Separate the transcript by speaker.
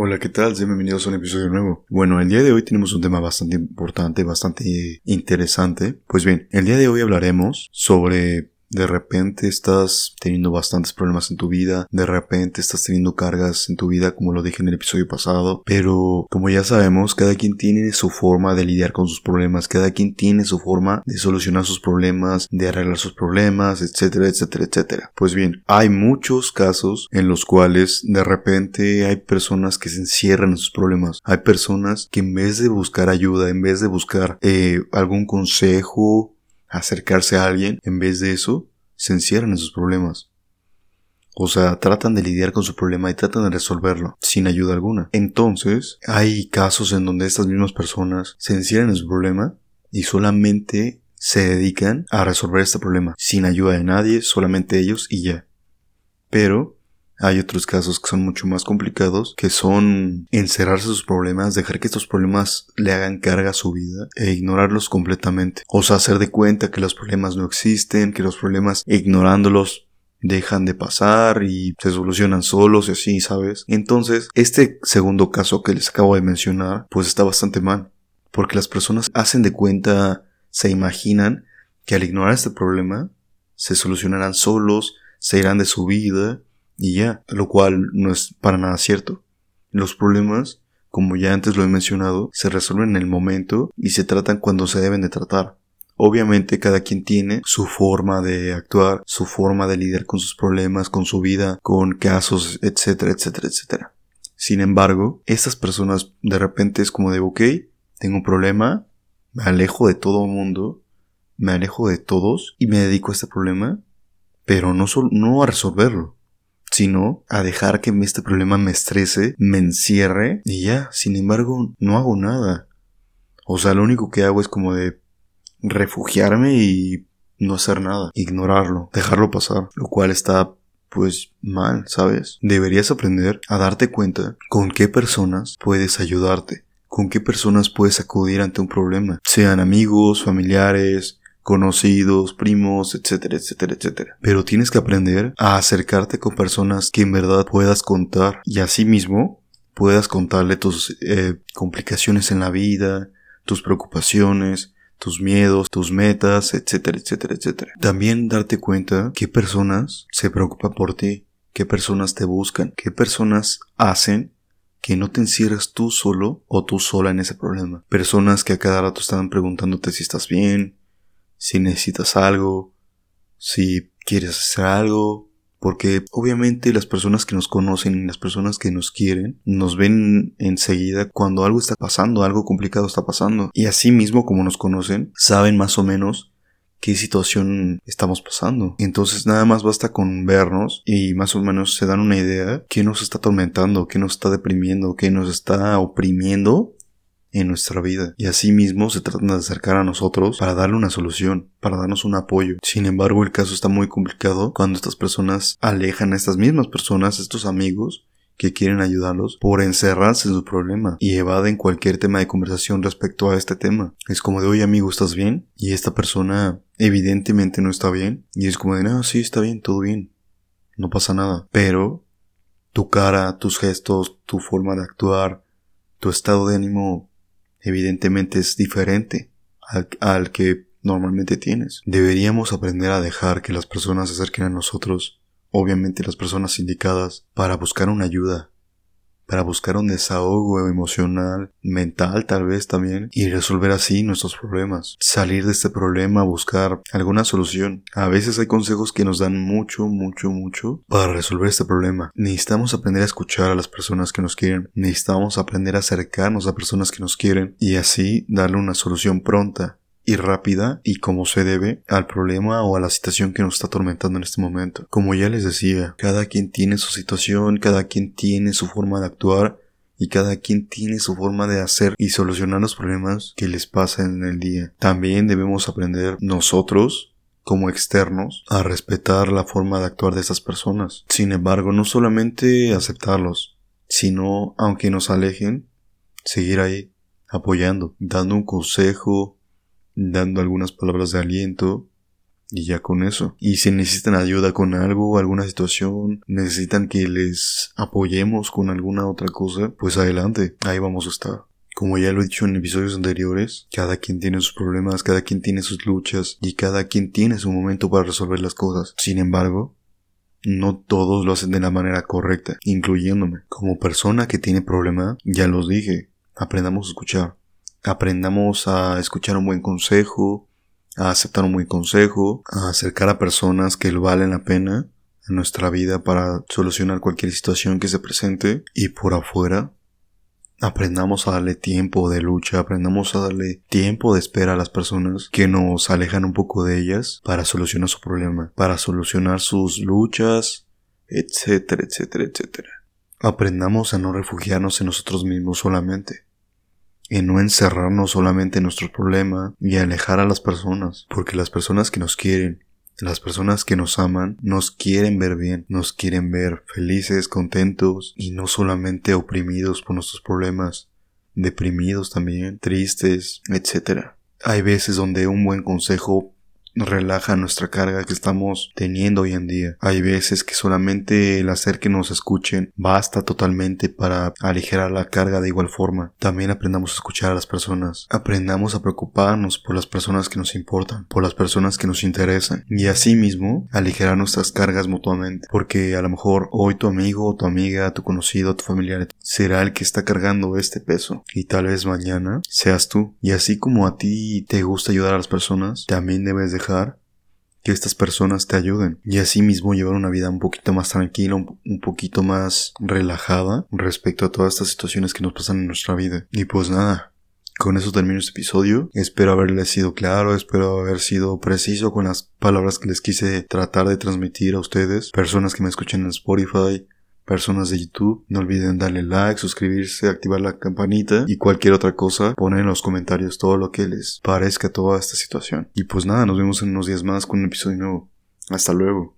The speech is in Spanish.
Speaker 1: Hola, ¿qué tal? Bienvenidos a un episodio nuevo. Bueno, el día de hoy tenemos un tema bastante importante, bastante interesante. Pues bien, el día de hoy hablaremos sobre de repente estás teniendo bastantes problemas en tu vida, de repente estás teniendo cargas en tu vida como lo dije en el episodio pasado, pero como ya sabemos, cada quien tiene su forma de lidiar con sus problemas, cada quien tiene su forma de solucionar sus problemas, de arreglar sus problemas, etcétera, etcétera, etcétera. Pues bien, hay muchos casos en los cuales de repente hay personas que se encierran en sus problemas, hay personas que en vez de buscar ayuda, en vez de buscar eh, algún consejo, acercarse a alguien, en vez de eso, se encierran en sus problemas. O sea, tratan de lidiar con su problema y tratan de resolverlo sin ayuda alguna. Entonces, hay casos en donde estas mismas personas se encierran en su problema y solamente se dedican a resolver este problema sin ayuda de nadie, solamente ellos y ya. Pero hay otros casos que son mucho más complicados, que son encerrarse sus problemas, dejar que estos problemas le hagan carga a su vida e ignorarlos completamente. O sea, hacer de cuenta que los problemas no existen, que los problemas ignorándolos dejan de pasar y se solucionan solos y así, ¿sabes? Entonces, este segundo caso que les acabo de mencionar, pues está bastante mal. Porque las personas hacen de cuenta, se imaginan que al ignorar este problema, se solucionarán solos, se irán de su vida y ya, lo cual no es para nada cierto. Los problemas, como ya antes lo he mencionado, se resuelven en el momento y se tratan cuando se deben de tratar. Obviamente cada quien tiene su forma de actuar, su forma de lidiar con sus problemas, con su vida, con casos, etcétera, etcétera, etcétera. Sin embargo, estas personas de repente es como de, ok, tengo un problema, me alejo de todo el mundo, me alejo de todos y me dedico a este problema, pero no, no a resolverlo, sino a dejar que este problema me estrese, me encierre y ya, sin embargo, no hago nada. O sea, lo único que hago es como de refugiarme y no hacer nada, ignorarlo, dejarlo pasar, lo cual está pues mal, ¿sabes? Deberías aprender a darte cuenta con qué personas puedes ayudarte, con qué personas puedes acudir ante un problema, sean amigos, familiares, conocidos, primos, etcétera, etcétera, etcétera. Pero tienes que aprender a acercarte con personas que en verdad puedas contar y asimismo puedas contarle tus eh, complicaciones en la vida, tus preocupaciones, tus miedos, tus metas, etcétera, etcétera, etcétera. También darte cuenta qué personas se preocupan por ti, qué personas te buscan, qué personas hacen que no te encierres tú solo o tú sola en ese problema. Personas que a cada rato están preguntándote si estás bien, si necesitas algo, si quieres hacer algo, porque obviamente las personas que nos conocen y las personas que nos quieren nos ven enseguida cuando algo está pasando, algo complicado está pasando. Y así mismo como nos conocen, saben más o menos qué situación estamos pasando. Entonces nada más basta con vernos y más o menos se dan una idea qué nos está atormentando, qué nos está deprimiendo, qué nos está oprimiendo en nuestra vida y asimismo se tratan de acercar a nosotros para darle una solución, para darnos un apoyo. Sin embargo, el caso está muy complicado cuando estas personas alejan a estas mismas personas, estos amigos, que quieren ayudarlos por encerrarse en su problema y evaden cualquier tema de conversación respecto a este tema. Es como de, oye amigo, ¿estás bien? Y esta persona evidentemente no está bien. Y es como de, no, sí, está bien, todo bien. No pasa nada. Pero tu cara, tus gestos, tu forma de actuar, tu estado de ánimo evidentemente es diferente al, que normalmente tienes. Deberíamos aprender a dejar que las personas se acerquen a nosotros, obviamente las personas indicadas, para buscar una ayuda, para buscar un desahogo emocional, mental tal vez también, y resolver así nuestros problemas. Salir de este problema, buscar alguna solución. A veces hay consejos que nos dan mucho, mucho, mucho para resolver este problema. Necesitamos aprender a escuchar a las personas que nos quieren. Necesitamos aprender a acercarnos a personas que nos quieren y así darle una solución pronta y rápida y como se debe al problema o a la situación que nos está atormentando en este momento. Como ya les decía, cada quien tiene su situación, cada quien tiene su forma de actuar y cada quien tiene su forma de hacer y solucionar los problemas que les pasan en el día. También debemos aprender nosotros como externos a respetar la forma de actuar de esas personas. Sin embargo, no solamente aceptarlos, sino aunque nos alejen, seguir ahí, apoyando, dando un consejo, dando algunas palabras de aliento, Y ya con eso. Y si necesitan ayuda con algo, alguna situación, necesitan que les apoyemos con alguna otra cosa, pues adelante, ahí vamos a estar. Como ya lo he dicho en episodios anteriores, cada quien tiene sus problemas, cada quien tiene sus luchas y cada quien tiene su momento para resolver las cosas. Sin embargo, no todos lo hacen de la manera correcta, incluyéndome. Como persona que tiene problema, ya los dije, aprendamos a escuchar. Aprendamos a escuchar un buen consejo, a aceptar un buen consejo, a acercar a personas que valen la pena en nuestra vida para solucionar cualquier situación que se presente y por afuera aprendamos a darle tiempo de lucha, aprendamos a darle tiempo de espera a las personas que nos alejan un poco de ellas para solucionar su problema, para solucionar sus luchas, etcétera, etcétera, etcétera. Aprendamos a no refugiarnos en nosotros mismos solamente en no encerrarnos solamente en nuestro problema y alejar a las personas, porque las personas que nos quieren, las personas que nos aman, nos quieren ver bien, nos quieren ver felices, contentos y no solamente oprimidos por nuestros problemas, deprimidos también, tristes, etc. Hay veces donde un buen consejo relaja nuestra carga que estamos teniendo hoy en día. Hay veces que solamente el hacer que nos escuchen basta totalmente para aligerar la carga de igual forma. También aprendamos a escuchar a las personas. Aprendamos a preocuparnos por las personas que nos importan, por las personas que nos interesan y así mismo aligerar nuestras cargas mutuamente. Porque a lo mejor hoy tu amigo, tu amiga, tu conocido, tu familiar será el que está cargando este peso y tal vez mañana seas tú. Y así como a ti te gusta ayudar a las personas, también debes que estas personas te ayuden y así mismo llevar una vida un poquito más tranquila, un, poquito más relajada respecto a todas estas situaciones que nos pasan en nuestra vida. Y pues nada, con eso termino este episodio. Espero haberle sido claro, espero haber sido preciso con las palabras que les quise tratar de transmitir a ustedes, personas que me escuchan en Spotify, personas de YouTube. No olviden darle like, suscribirse, activar la campanita y cualquier otra cosa. Ponen en los comentarios todo lo que les parezca toda esta situación. Y pues nada, nos vemos en unos días más con un episodio nuevo. Hasta luego.